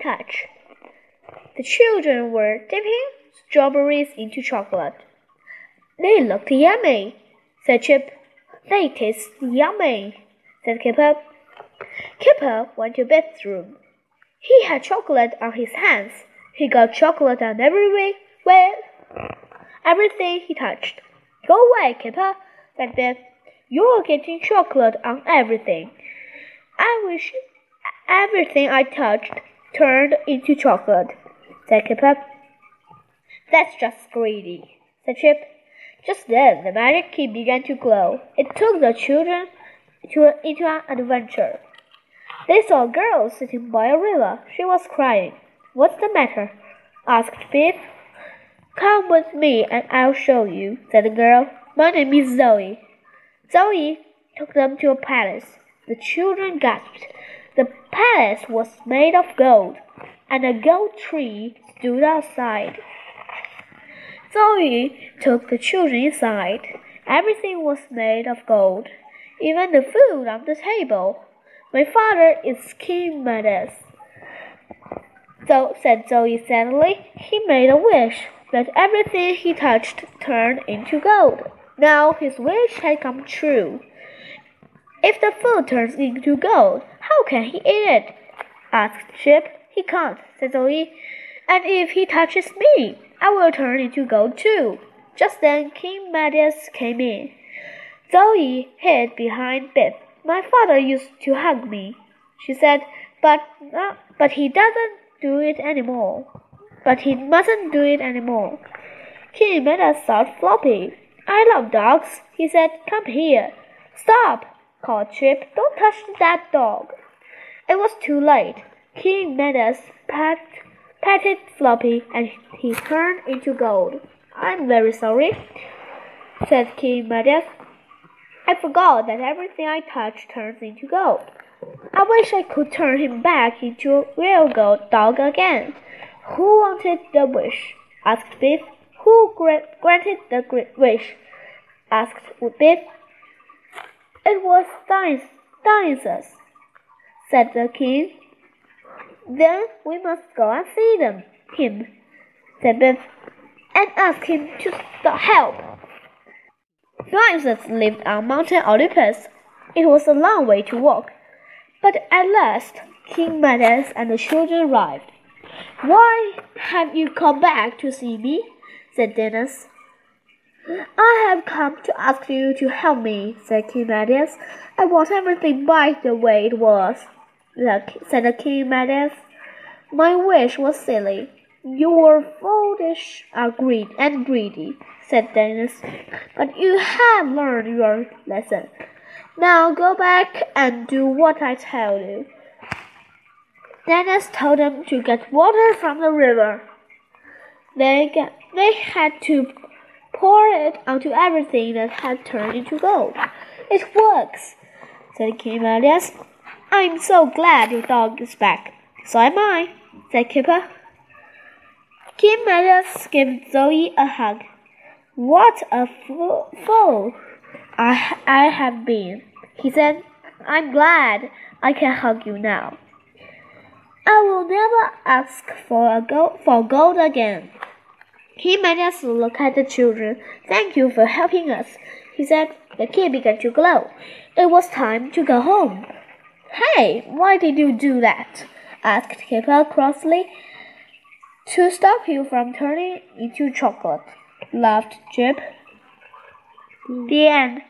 touch. The children were dipping strawberries into chocolate. They looked yummy, said Chip. They taste yummy, said Kipper. Kipper went to Beth's room. He had chocolate on his hands. He got chocolate on every way, everything he touched. Go away, Kipper, said Beth. You're getting chocolate on everything. I wish everything I touched turned into chocolate, said Kipper. That's just greedy, said Chip. Just then the magic key began to glow. It took the children to, into an adventure. They saw a girl sitting by a river. She was crying. What's the matter? asked Pip. Come with me and I'll show you, said the girl. My name is Zoe. Zoe took them to a palace. The children gasped. The palace was made of gold, and a gold tree stood outside. Zoe took the children inside. Everything was made of gold, even the food on the table. My father is King Midas. So said Zoe sadly, he made a wish that everything he touched turned into gold. Now his wish had come true. If the food turns into gold, how can he eat it? asked Chip. He can't, said Zoe. And if he touches me, I will turn into gold too. Just then King Midas came in. Zoe hid behind Beth. My father used to hug me, she said, but uh, but he doesn't do it anymore. But he mustn't do it anymore. King Midas thought Floppy. I love dogs, he said. Come here. Stop, called Chip. Don't touch that dog. It was too late. King Midas pat, patted Floppy and he turned into gold. I'm very sorry, said King Midas. I forgot that everything I touch turns into gold. I wish I could turn him back into a real gold dog again. Who wanted the wish? asked Biff. Who gra granted the wish? asked Biff. It was Dionysus, said the king. Then we must go and see them, him, said Biff, and ask him to help. Dionysus lived on Mountain Olympus. It was a long way to walk, but at last King Midas and the children arrived. Why have you come back to see me? said Dionysus. I have come to ask you to help me, said King Midas. I want everything back the way it was, said the King Midas. My wish was silly. You were foolish and greedy, said Dionysus. But you have learned your lesson. Now go back and do what I tell you. Dionysus told them to get water from the river. They, get, they had to pour it onto everything that had turned into gold. It works, said King Midas. I'm so glad your dog is back. So am I, said Kipper. King Midas gave Zoe a hug. What a fool I, I have been, he said. I'm glad I can hug you now. I will never ask for a gold, for gold again. He managed to look at the children. Thank you for helping us, he said. The kid began to glow. It was time to go home. Hey, why did you do that? asked Kipper crossly. To stop you from turning into chocolate, laughed Chip. The end.